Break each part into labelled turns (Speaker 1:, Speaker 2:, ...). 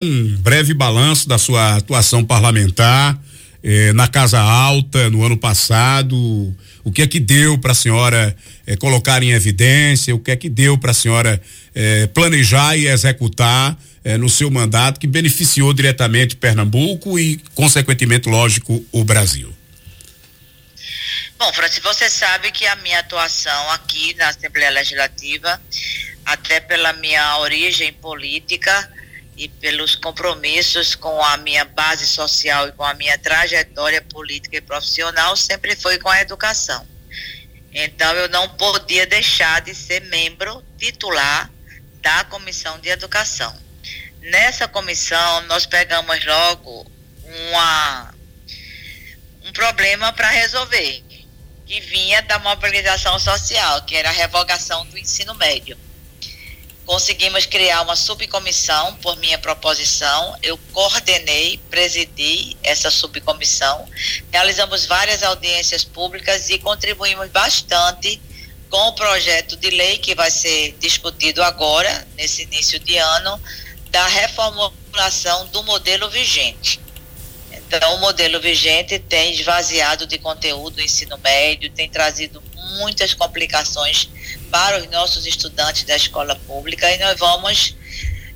Speaker 1: um breve balanço da sua atuação parlamentar eh, na Casa Alta no ano passado. O que é que deu para a senhora eh, colocar em evidência? O que é que deu para a senhora eh, planejar e executar eh, no seu mandato que beneficiou diretamente Pernambuco e, consequentemente, lógico, o Brasil?
Speaker 2: Bom, Francis, você sabe que a minha atuação aqui na Assembleia Legislativa, até pela minha origem política, e pelos compromissos com a minha base social e com a minha trajetória política e profissional sempre foi com a educação. Então eu não podia deixar de ser membro titular da Comissão de Educação. Nessa comissão nós pegamos logo uma um problema para resolver, que vinha da mobilização social, que era a revogação do ensino médio conseguimos criar uma subcomissão por minha proposição. Eu coordenei, presidi essa subcomissão. Realizamos várias audiências públicas e contribuímos bastante com o projeto de lei que vai ser discutido agora, nesse início de ano, da reformulação do modelo vigente. Então, o modelo vigente tem esvaziado de conteúdo o ensino médio, tem trazido muitas complicações para os nossos estudantes da escola pública e nós vamos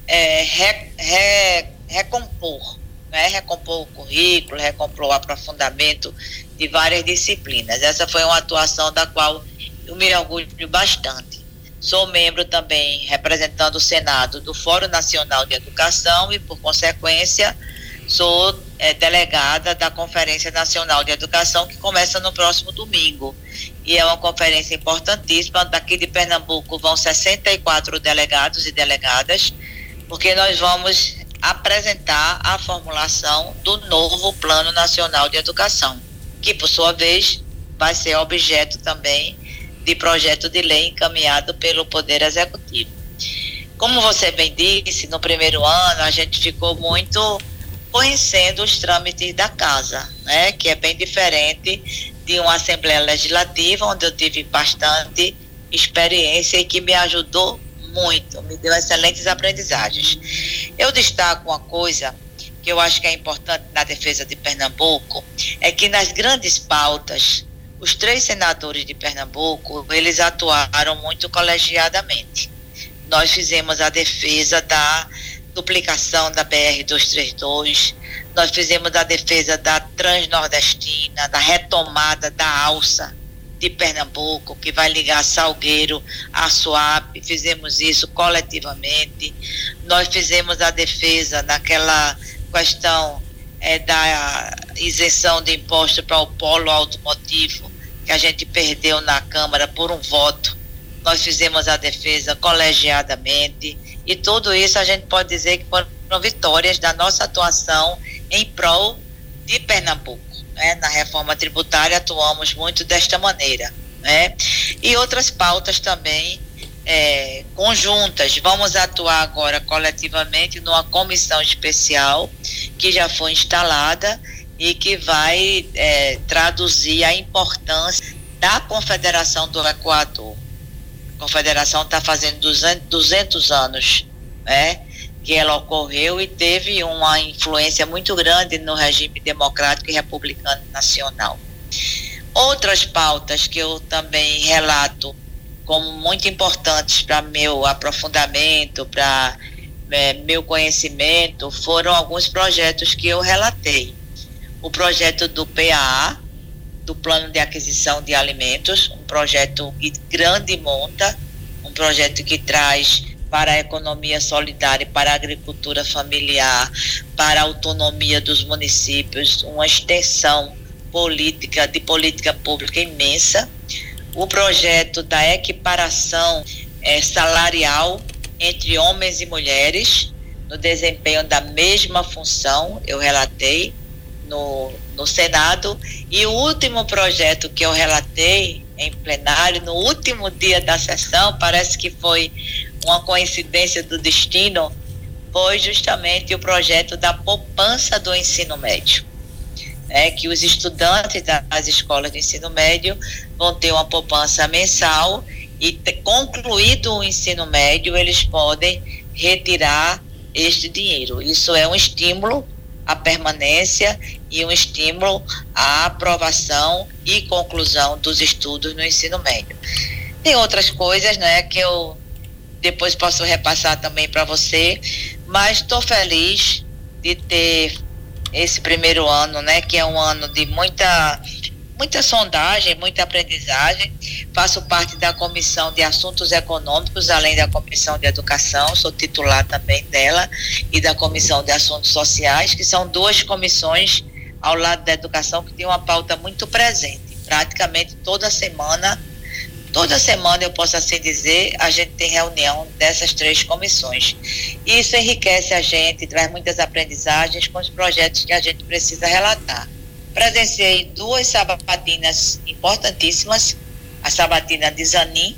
Speaker 2: é, re, re, recompor, né? recompor o currículo, recompor o aprofundamento de várias disciplinas. Essa foi uma atuação da qual eu me orgulho bastante. Sou membro também, representando o Senado, do Fórum Nacional de Educação e, por consequência, sou é, delegada da Conferência Nacional de Educação, que começa no próximo domingo. E é uma conferência importantíssima. Daqui de Pernambuco vão 64 delegados e delegadas, porque nós vamos apresentar a formulação do novo Plano Nacional de Educação, que, por sua vez, vai ser objeto também de projeto de lei encaminhado pelo Poder Executivo. Como você bem disse, no primeiro ano a gente ficou muito conhecendo os trâmites da casa, né, que é bem diferente de uma Assembleia Legislativa, onde eu tive bastante experiência e que me ajudou muito, me deu excelentes aprendizagens. Eu destaco uma coisa que eu acho que é importante na defesa de Pernambuco, é que nas grandes pautas, os três senadores de Pernambuco, eles atuaram muito colegiadamente. Nós fizemos a defesa da duplicação da BR-232, nós fizemos a defesa da Transnordestina, da retomada da alça de Pernambuco, que vai ligar Salgueiro a Suape, fizemos isso coletivamente. Nós fizemos a defesa naquela questão é, da isenção de imposto para o polo automotivo, que a gente perdeu na Câmara por um voto. Nós fizemos a defesa colegiadamente e tudo isso a gente pode dizer que foram vitórias da nossa atuação em prol de Pernambuco. Né? Na reforma tributária atuamos muito desta maneira. Né? E outras pautas também é, conjuntas. Vamos atuar agora coletivamente numa comissão especial que já foi instalada e que vai é, traduzir a importância da Confederação do Equador confederação está fazendo 200, 200 anos, né? Que ela ocorreu e teve uma influência muito grande no regime democrático e republicano nacional. Outras pautas que eu também relato como muito importantes para meu aprofundamento, para é, meu conhecimento, foram alguns projetos que eu relatei. O projeto do PAA, do Plano de Aquisição de Alimentos, um projeto de grande monta, um projeto que traz para a economia solidária, para a agricultura familiar, para a autonomia dos municípios, uma extensão política, de política pública imensa. O projeto da equiparação é, salarial entre homens e mulheres, no desempenho da mesma função, eu relatei, no, no Senado. E o último projeto que eu relatei em plenário, no último dia da sessão, parece que foi uma coincidência do destino, foi justamente o projeto da poupança do ensino médio. É, que os estudantes das escolas de ensino médio vão ter uma poupança mensal e concluído o ensino médio, eles podem retirar este dinheiro. Isso é um estímulo à permanência e um estímulo à aprovação e conclusão dos estudos no ensino médio. Tem outras coisas, né, que eu depois posso repassar também para você, mas estou feliz de ter esse primeiro ano, né, que é um ano de muita muita sondagem, muita aprendizagem. Faço parte da Comissão de Assuntos Econômicos, além da Comissão de Educação, sou titular também dela, e da Comissão de Assuntos Sociais, que são duas comissões ao lado da educação que tem uma pauta muito presente. Praticamente toda semana, toda semana eu posso assim dizer, a gente tem reunião dessas três comissões. Isso enriquece a gente, traz muitas aprendizagens com os projetos que a gente precisa relatar presenciei duas sabatinas importantíssimas, a sabatina de Zanin,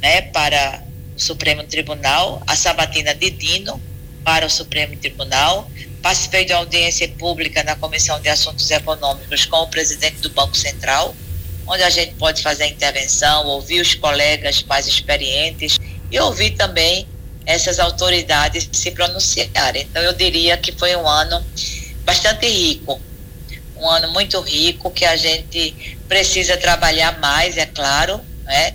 Speaker 2: né, para o Supremo Tribunal, a sabatina de Dino para o Supremo Tribunal, participei de audiência pública na Comissão de Assuntos Econômicos com o presidente do Banco Central, onde a gente pode fazer intervenção, ouvir os colegas mais experientes e ouvir também essas autoridades se pronunciarem. Então, eu diria que foi um ano bastante rico um ano muito rico que a gente precisa trabalhar mais, é claro, né?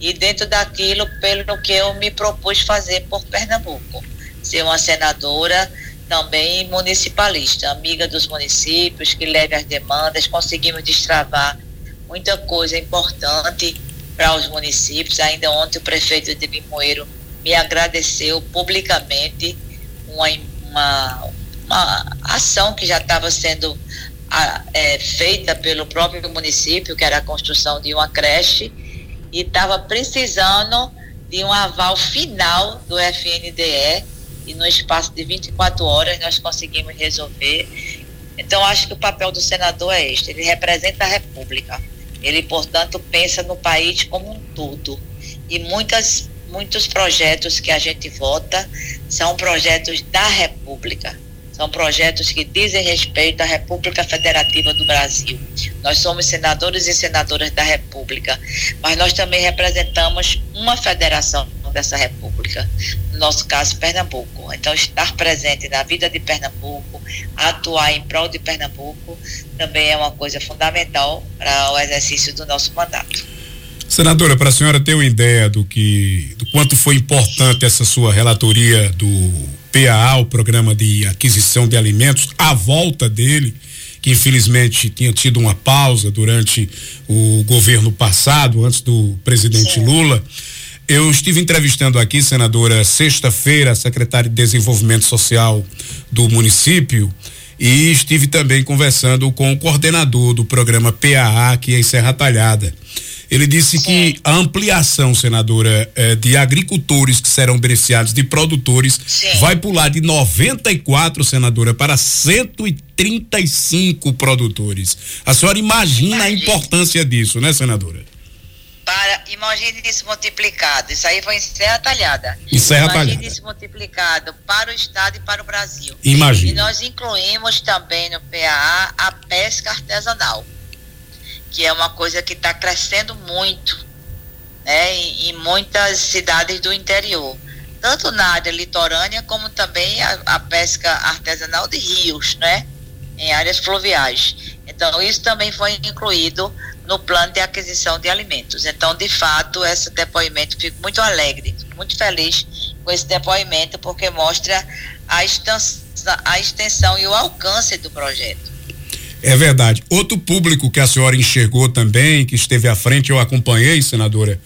Speaker 2: E dentro daquilo pelo que eu me propus fazer por Pernambuco, ser uma senadora também municipalista, amiga dos municípios, que leve as demandas, conseguimos destravar muita coisa importante para os municípios. Ainda ontem o prefeito de Limoeiro me agradeceu publicamente uma, uma, uma ação que já estava sendo a, é, feita pelo próprio município, que era a construção de uma creche, e estava precisando de um aval final do FNDE, e no espaço de 24 horas nós conseguimos resolver. Então, acho que o papel do senador é este: ele representa a República. Ele, portanto, pensa no país como um todo. E muitas, muitos projetos que a gente vota são projetos da República são projetos que dizem respeito à República Federativa do Brasil. Nós somos senadores e senadoras da República, mas nós também representamos uma federação dessa República, no nosso caso, Pernambuco. Então, estar presente na vida de Pernambuco, atuar em prol de Pernambuco, também é uma coisa fundamental para o exercício do nosso mandato.
Speaker 1: Senadora, para a senhora ter uma ideia do que, do quanto foi importante essa sua relatoria do PAA, o Programa de Aquisição de Alimentos, a volta dele, que infelizmente tinha tido uma pausa durante o governo passado, antes do presidente Sim. Lula. Eu estive entrevistando aqui, senadora, sexta-feira, a secretária de Desenvolvimento Social do município e estive também conversando com o coordenador do programa PAA aqui em Serra Talhada. Ele disse que a ampliação, senadora, eh, de agricultores que serão beneficiados, de produtores, Sim. vai pular de 94, senadora, para 135 produtores. A senhora imagina Imagine. a importância disso, né, senadora?
Speaker 2: Para, imagine isso multiplicado. Isso aí foi em Serra Talhada.
Speaker 1: Em Serra imagine
Speaker 2: Talhada. isso multiplicado para o Estado e para o Brasil.
Speaker 1: Imagina.
Speaker 2: E nós incluímos também no PAA a pesca artesanal que é uma coisa que está crescendo muito né, em, em, muitas cidades do interior, tanto na área litorânea como também a, a, pesca artesanal de rios, né, em áreas fluviais. Então, isso também foi incluído no plano de aquisição de alimentos. Então, de fato, esse depoimento, fico muito alegre, muito feliz com esse depoimento, porque mostra a extensão, a extensão e o alcance do projeto.
Speaker 1: É verdade. Outro público que a senhora enxergou também, que esteve à frente, eu acompanhei, senadora,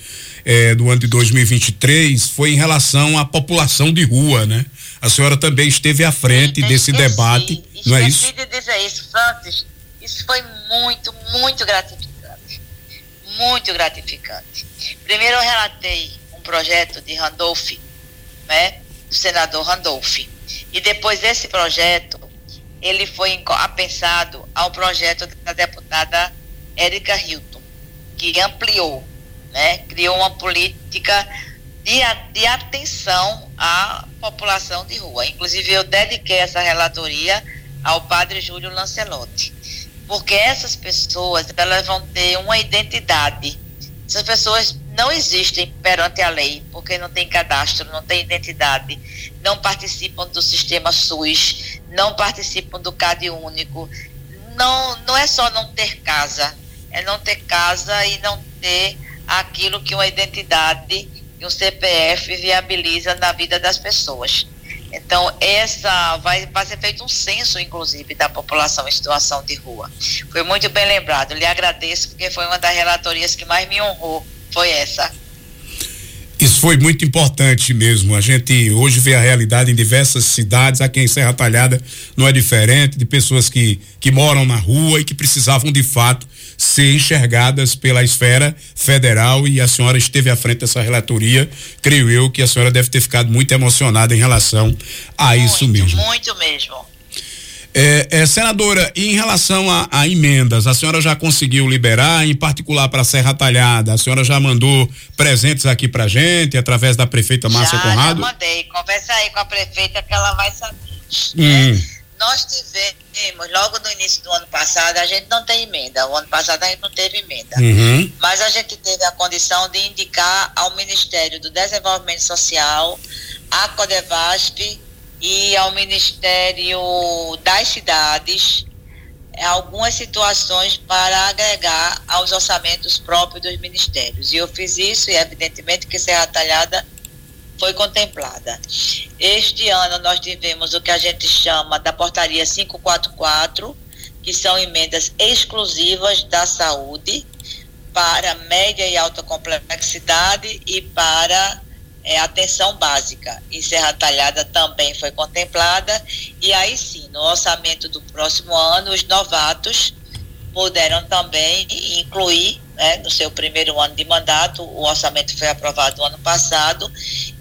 Speaker 1: é, do ano de 2023, foi em relação à população de rua, né? A senhora também esteve à frente Sim, desse debate, não é isso?
Speaker 2: de dizer isso, Francis. Isso foi muito, muito gratificante. Muito gratificante. Primeiro eu relatei um projeto de Randolph, né? Do senador Randolph. E depois desse projeto, ele foi apensado ao projeto da deputada Érica Hilton, que ampliou, né, criou uma política de, de atenção à população de rua. Inclusive, eu dediquei essa relatoria ao padre Júlio Lancelotti, porque essas pessoas elas vão ter uma identidade. Essas pessoas não existem perante a lei, porque não tem cadastro, não tem identidade, não participam do sistema SUS, não participam do CAD único. Não, não é só não ter casa, é não ter casa e não ter aquilo que uma identidade e um CPF viabiliza na vida das pessoas. Então, essa vai, vai ser feito um censo, inclusive, da população em situação de rua. Foi muito bem lembrado. Lhe agradeço, porque foi uma das relatorias que mais me honrou. Foi essa.
Speaker 1: Isso foi muito importante mesmo. A gente hoje vê a realidade em diversas cidades. Aqui em Serra Talhada não é diferente de pessoas que, que moram na rua e que precisavam de fato ser enxergadas pela esfera federal e a senhora esteve à frente dessa relatoria. Creio eu que a senhora deve ter ficado muito emocionada em relação a
Speaker 2: muito,
Speaker 1: isso mesmo.
Speaker 2: Muito mesmo.
Speaker 1: É, é, senadora, em relação a, a, emendas, a senhora já conseguiu liberar, em particular para a Serra Talhada, a senhora já mandou presentes aqui para gente, através da prefeita Márcia
Speaker 2: já,
Speaker 1: Conrado?
Speaker 2: Já mandei, conversa aí com a prefeita que ela vai saber. Hum. Né? Nós tivemos, logo no início do ano passado, a gente não tem emenda. O ano passado a gente não teve emenda.
Speaker 1: Uhum.
Speaker 2: Mas a gente teve a condição de indicar ao Ministério do Desenvolvimento Social, à Codevasp e ao Ministério das Cidades algumas situações para agregar aos orçamentos próprios dos ministérios. E eu fiz isso e evidentemente que Serra Talhada foi contemplada. Este ano nós tivemos o que a gente chama da portaria 544, que são emendas exclusivas da saúde para média e alta complexidade e para é, atenção básica. E Serra Talhada também foi contemplada. E aí sim, no orçamento do próximo ano, os novatos puderam também incluir, né, no seu primeiro ano de mandato, o orçamento foi aprovado no ano passado,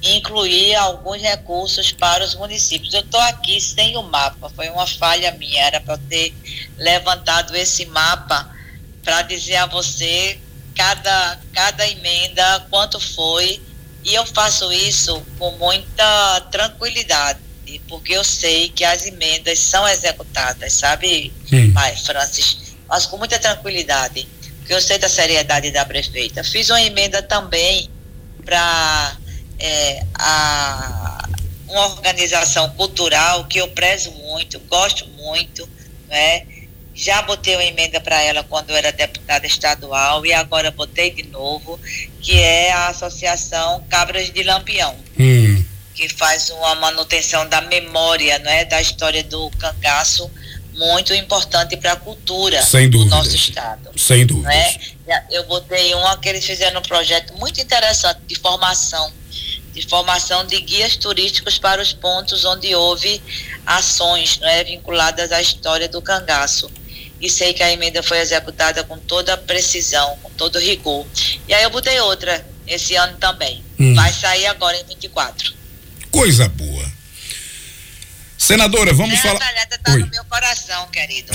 Speaker 2: incluir alguns recursos para os municípios. Eu estou aqui sem o mapa, foi uma falha minha, era para ter levantado esse mapa para dizer a você cada, cada emenda, quanto foi, e eu faço isso com muita tranquilidade, porque eu sei que as emendas são executadas, sabe, Sim. Francis? Mas com muita tranquilidade, porque eu sei da seriedade da prefeita. Fiz uma emenda também para é, a, uma organização cultural que eu prezo muito, gosto muito, né? Já botei uma emenda para ela quando eu era deputada estadual e agora botei de novo, que é a Associação Cabras de Lampião.
Speaker 1: Hum.
Speaker 2: Que faz uma manutenção da memória, não é, da história do cangaço muito importante para a cultura
Speaker 1: Sem do
Speaker 2: nosso estado.
Speaker 1: Sem dúvida.
Speaker 2: Né? Eu botei uma que eles fizeram um projeto muito interessante de formação, de formação de guias turísticos para os pontos onde houve ações né, vinculadas à história do cangaço. E sei que a emenda foi executada com toda precisão, com todo rigor. E aí eu botei outra esse ano também. Hum. Vai sair agora em 24.
Speaker 1: Coisa boa. Senadora, vamos falar.
Speaker 2: Tá Oi. no meu coração, querido.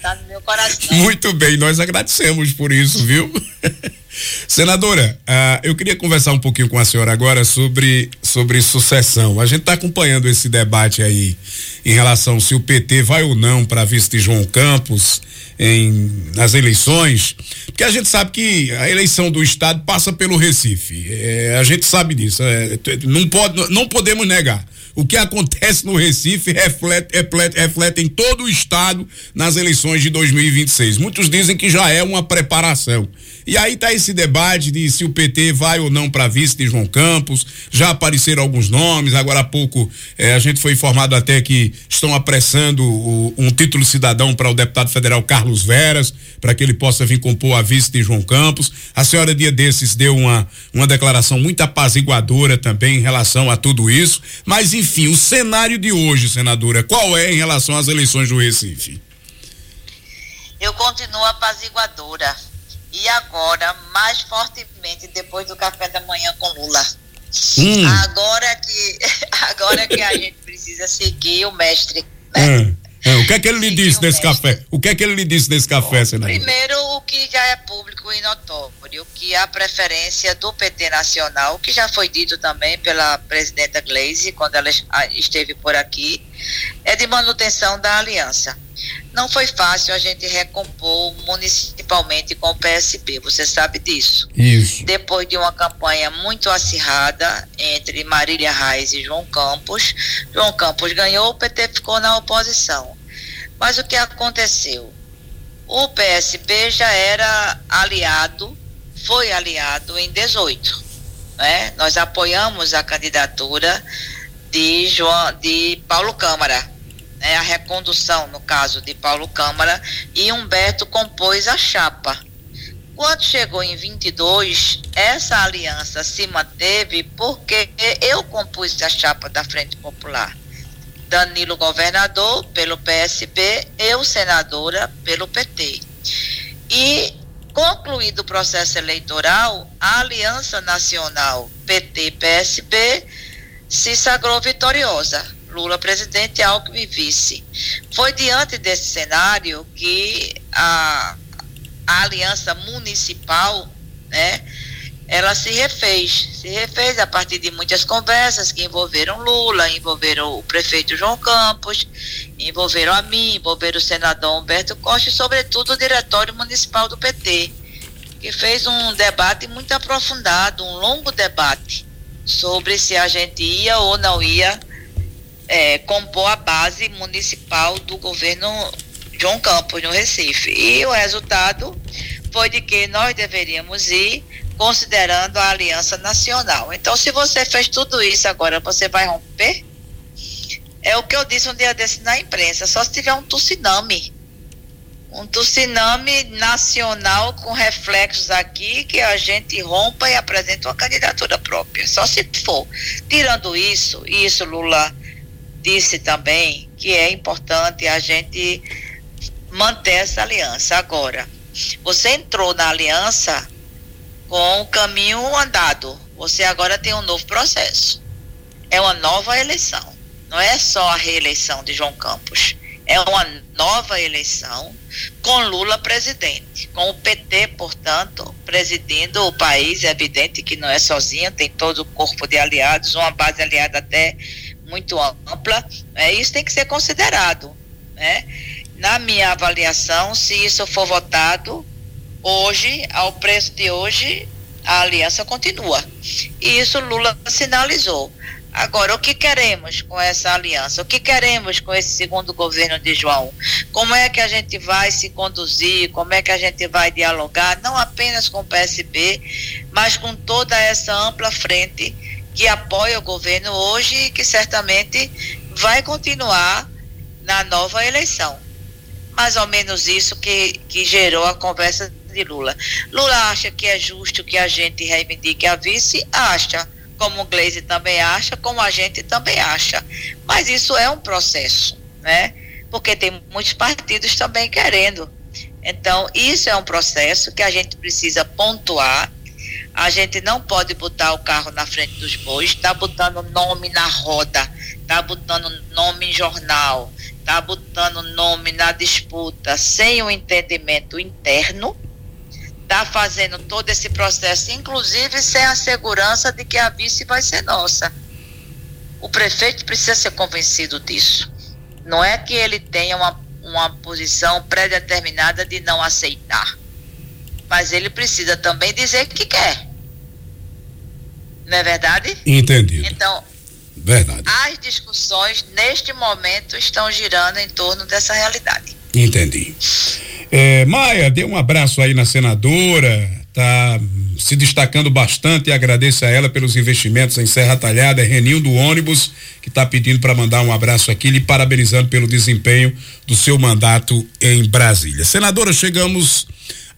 Speaker 2: tá no meu coração.
Speaker 1: Muito bem, nós agradecemos por isso, viu? Senadora, uh, eu queria conversar um pouquinho com a senhora agora sobre, sobre sucessão. A gente está acompanhando esse debate aí em relação se o PT vai ou não para a vista de João Campos em, nas eleições, porque a gente sabe que a eleição do estado passa pelo Recife. É, a gente sabe disso. É, não, pode, não podemos negar. O que acontece no Recife reflete, reflete, reflete em todo o estado nas eleições de 2026. Muitos dizem que já é uma preparação. E aí está esse debate de se o PT vai ou não para vice de João Campos. Já apareceram alguns nomes. Agora há pouco eh, a gente foi informado até que estão apressando o, um título cidadão para o deputado federal Carlos Veras, para que ele possa vir compor a vice de João Campos. A senhora dia desses deu uma uma declaração muito apaziguadora também em relação a tudo isso. Mas enfim, o cenário de hoje, senadora, qual é em relação às eleições do Recife?
Speaker 2: Eu continuo apaziguadora e agora mais fortemente depois do café da manhã com Lula.
Speaker 1: Hum.
Speaker 2: Agora que agora que a gente precisa seguir o mestre.
Speaker 1: Né? É, é, o que é que ele lhe disse desse café? O que é que ele lhe disse desse café, senador?
Speaker 2: Primeiro, o que já é público e notório, que a preferência do PT Nacional, que já foi dito também pela presidenta Gleisi, quando ela esteve por aqui, é de manutenção da aliança. Não foi fácil a gente recompor municipalmente com o PSB, você sabe disso.
Speaker 1: Isso.
Speaker 2: Depois de uma campanha muito acirrada entre Marília Reis e João Campos, João Campos ganhou, o PT ficou na oposição. Mas o que aconteceu? O PSB já era aliado, foi aliado em 18. Né? Nós apoiamos a candidatura de, João, de Paulo Câmara né, a recondução, no caso de Paulo Câmara, e Humberto compôs a chapa. Quando chegou em 22, essa aliança se manteve porque eu compus a chapa da Frente Popular. Danilo governador pelo PSB, eu senadora pelo PT. E concluído o processo eleitoral, a Aliança Nacional PT-PSB se sagrou vitoriosa Lula presidente Alckmin vice. Foi diante desse cenário que a, a aliança municipal, né, ela se refez, se refez a partir de muitas conversas que envolveram Lula, envolveram o prefeito João Campos, envolveram a mim, envolveram o senador Humberto Costa e, sobretudo, o diretório municipal do PT, que fez um debate muito aprofundado, um longo debate sobre se a gente ia ou não ia é, compor a base municipal do governo João Campos, no Recife. E o resultado foi de que nós deveríamos ir considerando a aliança nacional. Então, se você fez tudo isso agora, você vai romper? É o que eu disse um dia desse na imprensa, só se tiver um tsunami. Um tsunami nacional com reflexos aqui que a gente rompa e apresenta uma candidatura própria. Só se for. Tirando isso, isso Lula disse também que é importante a gente manter essa aliança. Agora, você entrou na aliança com o caminho andado. Você agora tem um novo processo. É uma nova eleição. Não é só a reeleição de João Campos. É uma nova eleição com Lula presidente, com o PT, portanto, presidindo o país. É evidente que não é sozinho, tem todo o corpo de aliados, uma base aliada até muito ampla, é, isso tem que ser considerado. Né? Na minha avaliação, se isso for votado hoje, ao preço de hoje, a aliança continua. E isso Lula sinalizou. Agora, o que queremos com essa aliança? O que queremos com esse segundo governo de João? Como é que a gente vai se conduzir? Como é que a gente vai dialogar? Não apenas com o PSB, mas com toda essa ampla frente que apoia o governo hoje e que certamente vai continuar na nova eleição. Mais ou menos isso que, que gerou a conversa de Lula. Lula acha que é justo que a gente reivindique a vice? Acha. Como o Gleisi também acha, como a gente também acha. Mas isso é um processo, né? Porque tem muitos partidos também querendo. Então, isso é um processo que a gente precisa pontuar a gente não pode botar o carro na frente dos bois, está botando nome na roda, está botando nome em jornal, está botando nome na disputa sem o um entendimento interno, está fazendo todo esse processo, inclusive sem a segurança de que a vice vai ser nossa. O prefeito precisa ser convencido disso. Não é que ele tenha uma, uma posição pré-determinada de não aceitar mas ele precisa também dizer que quer. Não é verdade?
Speaker 1: Entendido.
Speaker 2: Então,
Speaker 1: verdade.
Speaker 2: As discussões neste momento estão girando em torno dessa realidade.
Speaker 1: Entendi. É, Maia, dê um abraço aí na senadora, tá se destacando bastante e agradeço a ela pelos investimentos em Serra Talhada, é Reninho do ônibus, que está pedindo para mandar um abraço aqui, lhe parabenizando pelo desempenho do seu mandato em Brasília. Senadora, chegamos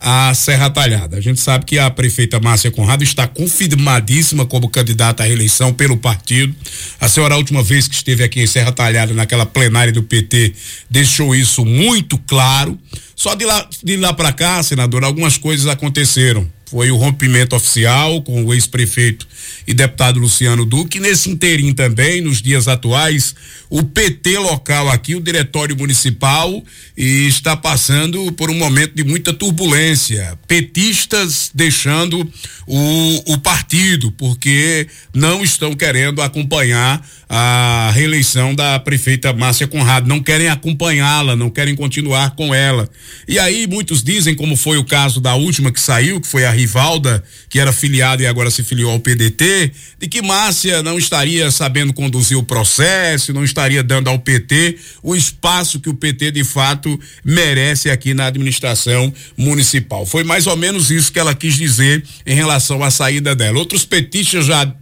Speaker 1: a Serra Talhada. A gente sabe que a prefeita Márcia Conrado está confirmadíssima como candidata à reeleição pelo partido. A senhora, a última vez que esteve aqui em Serra Talhada, naquela plenária do PT, deixou isso muito claro. Só de lá, de lá para cá, senador, algumas coisas aconteceram. Foi o rompimento oficial com o ex-prefeito e deputado Luciano Duque. Nesse inteirinho também, nos dias atuais, o PT local aqui, o diretório municipal, e está passando por um momento de muita turbulência. Petistas deixando o, o partido, porque não estão querendo acompanhar a reeleição da prefeita Márcia Conrado, não querem acompanhá-la, não querem continuar com ela. E aí muitos dizem, como foi o caso da última que saiu, que foi a Rivalda, que era filiada e agora se filiou ao PDT, de que Márcia não estaria sabendo conduzir o processo, não estaria dando ao PT o espaço que o PT de fato merece aqui na administração municipal. Foi mais ou menos isso que ela quis dizer em relação à saída dela. Outros petistas já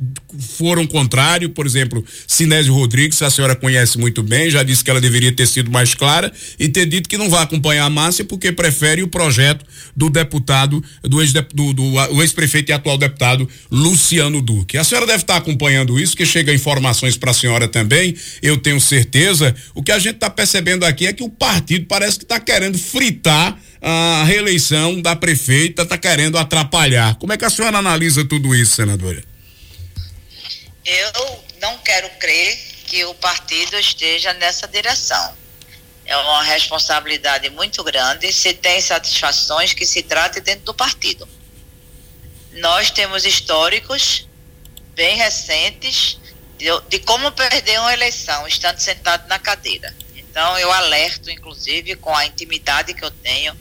Speaker 1: foram contrário, por exemplo, Sinésio Rodrigues, a senhora conhece muito bem, já disse que ela deveria ter sido mais clara e ter dito que não vai acompanhar a Márcia porque prefere o projeto do deputado, do ex-prefeito ex e atual deputado Luciano Duque. A senhora deve estar acompanhando isso, que chega informações para a senhora também, eu tenho certeza. O que a gente está percebendo aqui é que o partido parece que está querendo fritar a reeleição da prefeita, está querendo atrapalhar. Como é que a senhora analisa tudo isso, senadora?
Speaker 2: Eu não quero crer que o partido esteja nessa direção. É uma responsabilidade muito grande. Se tem satisfações, que se trate dentro do partido. Nós temos históricos bem recentes de, de como perder uma eleição estando sentado na cadeira. Então, eu alerto, inclusive, com a intimidade que eu tenho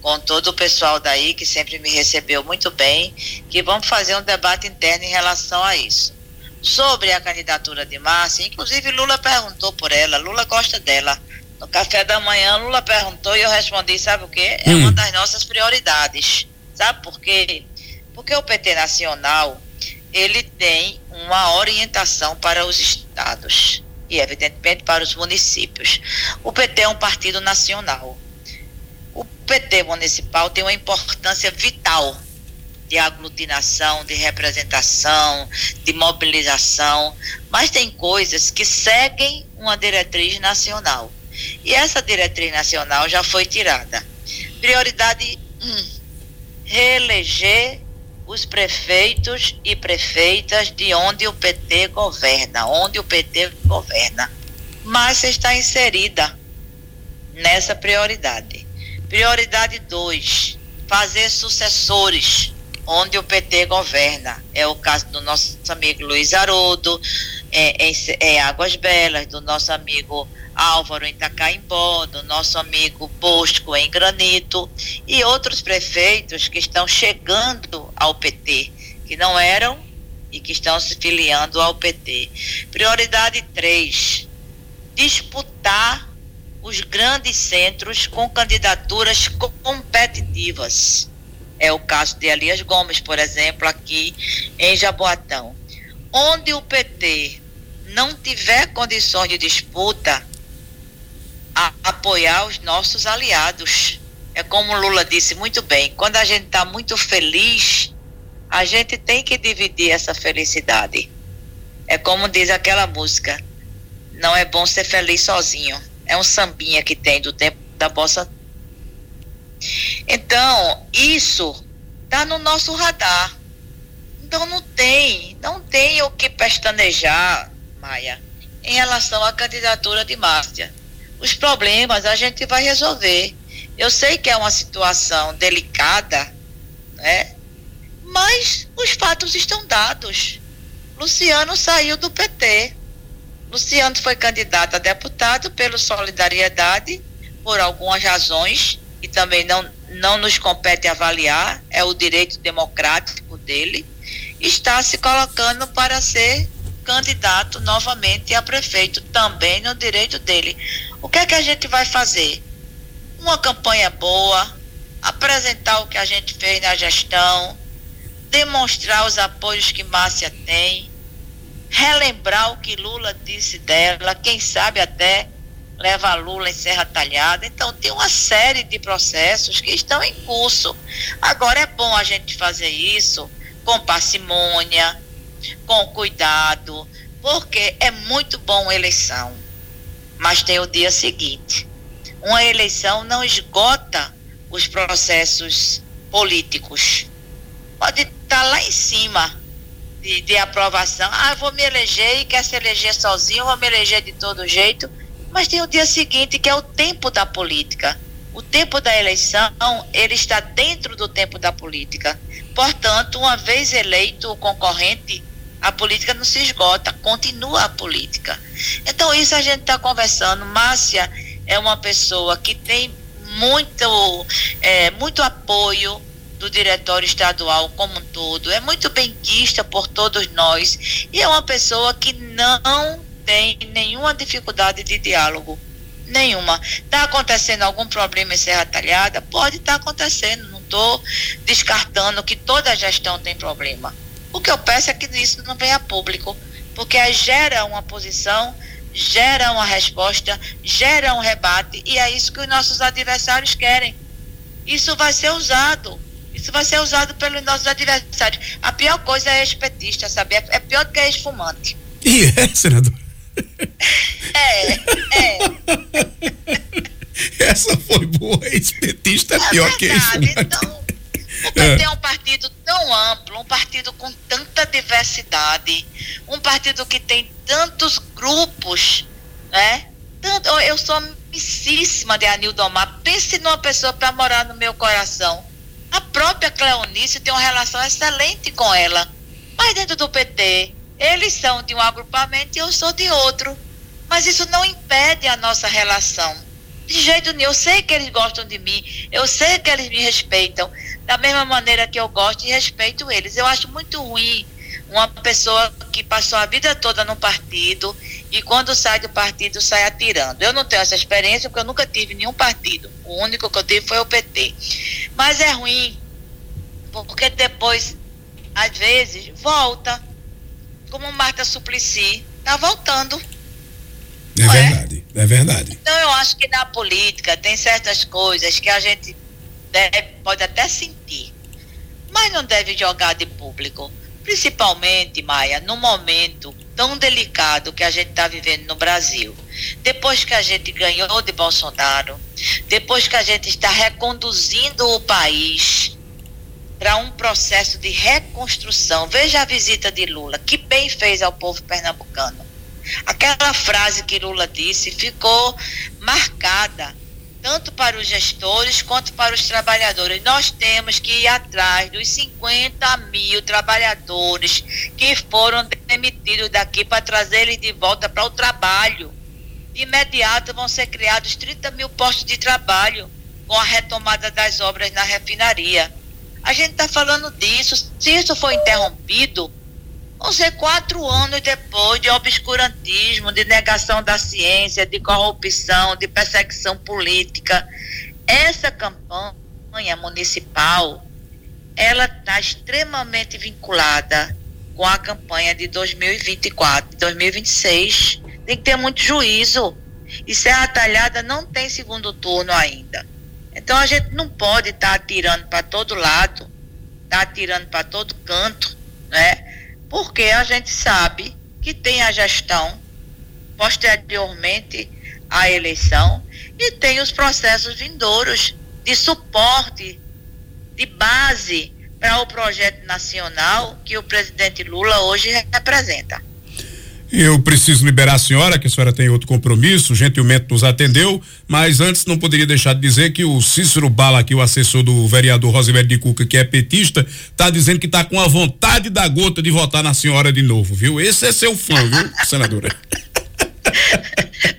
Speaker 2: com todo o pessoal daí que sempre me recebeu muito bem, que vamos fazer um debate interno em relação a isso sobre a candidatura de Márcia. Inclusive, Lula perguntou por ela, Lula gosta dela. No café da manhã, Lula perguntou e eu respondi: sabe o quê? É hum. uma das nossas prioridades. Sabe por quê? Porque o PT Nacional ele tem uma orientação para os estados e, evidentemente, para os municípios. O PT é um partido nacional. O PT municipal tem uma importância vital de aglutinação, de representação, de mobilização, mas tem coisas que seguem uma diretriz nacional. E essa diretriz nacional já foi tirada. Prioridade 1: um, reeleger os prefeitos e prefeitas de onde o PT governa, onde o PT governa. Márcia está inserida nessa prioridade. Prioridade 2: fazer sucessores onde o PT governa. É o caso do nosso amigo Luiz Haroldo, é, é, é Águas Belas, do nosso amigo Álvaro em Itacaimbó, do nosso amigo Bosco em Granito e outros prefeitos que estão chegando ao PT, que não eram e que estão se filiando ao PT. Prioridade 3, disputar os grandes centros com candidaturas competitivas. É o caso de Elias Gomes, por exemplo, aqui em Jaboatão. Onde o PT não tiver condições de disputa, a apoiar os nossos aliados. É como Lula disse muito bem: quando a gente está muito feliz, a gente tem que dividir essa felicidade. É como diz aquela música: não é bom ser feliz sozinho. É um sambinha que tem do tempo da bossa então, isso está no nosso radar. Então não tem, não tem o que pestanejar, Maia, em relação à candidatura de Márcia. Os problemas a gente vai resolver. Eu sei que é uma situação delicada, né? Mas os fatos estão dados. Luciano saiu do PT. Luciano foi candidato a deputado pelo Solidariedade por algumas razões e também não, não nos compete avaliar, é o direito democrático dele, está se colocando para ser candidato novamente a prefeito, também no direito dele. O que é que a gente vai fazer? Uma campanha boa, apresentar o que a gente fez na gestão, demonstrar os apoios que Márcia tem, relembrar o que Lula disse dela, quem sabe até leva Lula em Serra Talhada. Então, tem uma série de processos que estão em curso. Agora, é bom a gente fazer isso com parcimônia, com cuidado, porque é muito bom a eleição, mas tem o dia seguinte. Uma eleição não esgota os processos políticos. Pode estar lá em cima, de, de aprovação. Ah, vou me eleger e quer se eleger sozinho, vou me eleger de todo jeito. Mas tem o dia seguinte, que é o tempo da política. O tempo da eleição, ele está dentro do tempo da política. Portanto, uma vez eleito o concorrente, a política não se esgota, continua a política. Então, isso a gente está conversando. Márcia é uma pessoa que tem muito, é, muito apoio do diretório estadual como um todo, é muito benquista por todos nós e é uma pessoa que não tem nenhuma dificuldade de diálogo. Nenhuma. Está acontecendo algum problema em Serra Talhada? Pode estar tá acontecendo. Não estou descartando que toda gestão tem problema. O que eu peço é que isso não venha a público, porque gera uma posição, gera uma resposta, gera um rebate, e é isso que os nossos adversários querem. Isso vai ser usado. Isso vai ser usado pelos nossos adversários. A pior coisa é ex-petista, sabe? É, é pior do que ex-fumante.
Speaker 1: E é, senador?
Speaker 2: É, é.
Speaker 1: Essa foi boa, ex-petista é pior que ex-fumante. Então,
Speaker 2: o PT é. é um partido tão amplo, um partido com tanta diversidade, um partido que tem tantos grupos, né? Tanto, eu sou amicíssima de Anildo Omar. Pense numa pessoa para morar no meu coração. A própria Cleonice tem uma relação excelente com ela. Mas dentro do PT, eles são de um agrupamento e eu sou de outro. Mas isso não impede a nossa relação. De jeito nenhum. Eu sei que eles gostam de mim, eu sei que eles me respeitam, da mesma maneira que eu gosto e respeito eles. Eu acho muito ruim uma pessoa que passou a vida toda no partido e quando sai do partido sai atirando. Eu não tenho essa experiência porque eu nunca tive nenhum partido. O único que eu tive foi o PT. Mas é ruim porque depois, às vezes, volta. Como Marta Suplicy está voltando.
Speaker 1: É, é verdade, é? é verdade.
Speaker 2: Então eu acho que na política tem certas coisas que a gente deve, pode até sentir, mas não deve jogar de público. Principalmente, Maia, no momento tão delicado que a gente está vivendo no Brasil. Depois que a gente ganhou de Bolsonaro, depois que a gente está reconduzindo o país para um processo de reconstrução. Veja a visita de Lula, que bem fez ao povo pernambucano. Aquela frase que Lula disse ficou marcada tanto para os gestores quanto para os trabalhadores. Nós temos que ir atrás dos 50 mil trabalhadores que foram demitidos daqui para trazer eles de volta para o trabalho. De imediato vão ser criados 30 mil postos de trabalho com a retomada das obras na refinaria. A gente está falando disso. Se isso for interrompido, vão ser quatro anos depois de obscurantismo, de negação da ciência, de corrupção, de perseguição política. Essa campanha municipal, ela está extremamente vinculada com a campanha de 2024, 2026. Tem que ter muito juízo. E Serra Talhada não tem segundo turno ainda. Então a gente não pode estar tá atirando para todo lado, estar tá atirando para todo canto, né? Porque a gente sabe que tem a gestão posteriormente à eleição e tem os processos vindouros de suporte, de base para o projeto nacional que o presidente Lula hoje representa.
Speaker 1: Eu preciso liberar a senhora, que a senhora tem outro compromisso, gentilmente nos atendeu, mas antes não poderia deixar de dizer que o Cícero Bala, aqui, o assessor do vereador Rosimério de Cuca, que é petista, está dizendo que está com a vontade da gota de votar na senhora de novo, viu? Esse é seu fã, viu, senadora?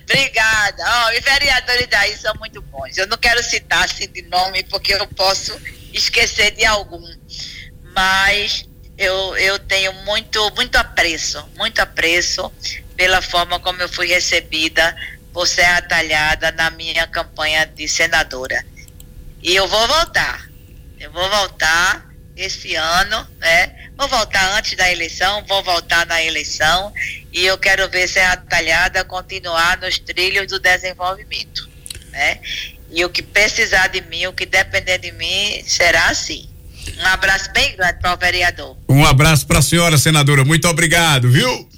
Speaker 2: Obrigada. Oh, os vereadores daí são muito bons. Eu não quero citar assim de nome porque eu posso esquecer de algum. Mas eu, eu tenho muito, muito apreço, muito apreço pela forma como eu fui recebida por ser atalhada na minha campanha de senadora. E eu vou voltar. Eu vou voltar esse ano, né? Vou voltar antes da eleição, vou voltar na eleição e eu quero ver Serra Talhada continuar nos trilhos do desenvolvimento, né? E o que precisar de mim, o que depender de mim, será assim. Um abraço bem grande para o vereador.
Speaker 1: Um abraço para a senhora, senadora. Muito obrigado, viu?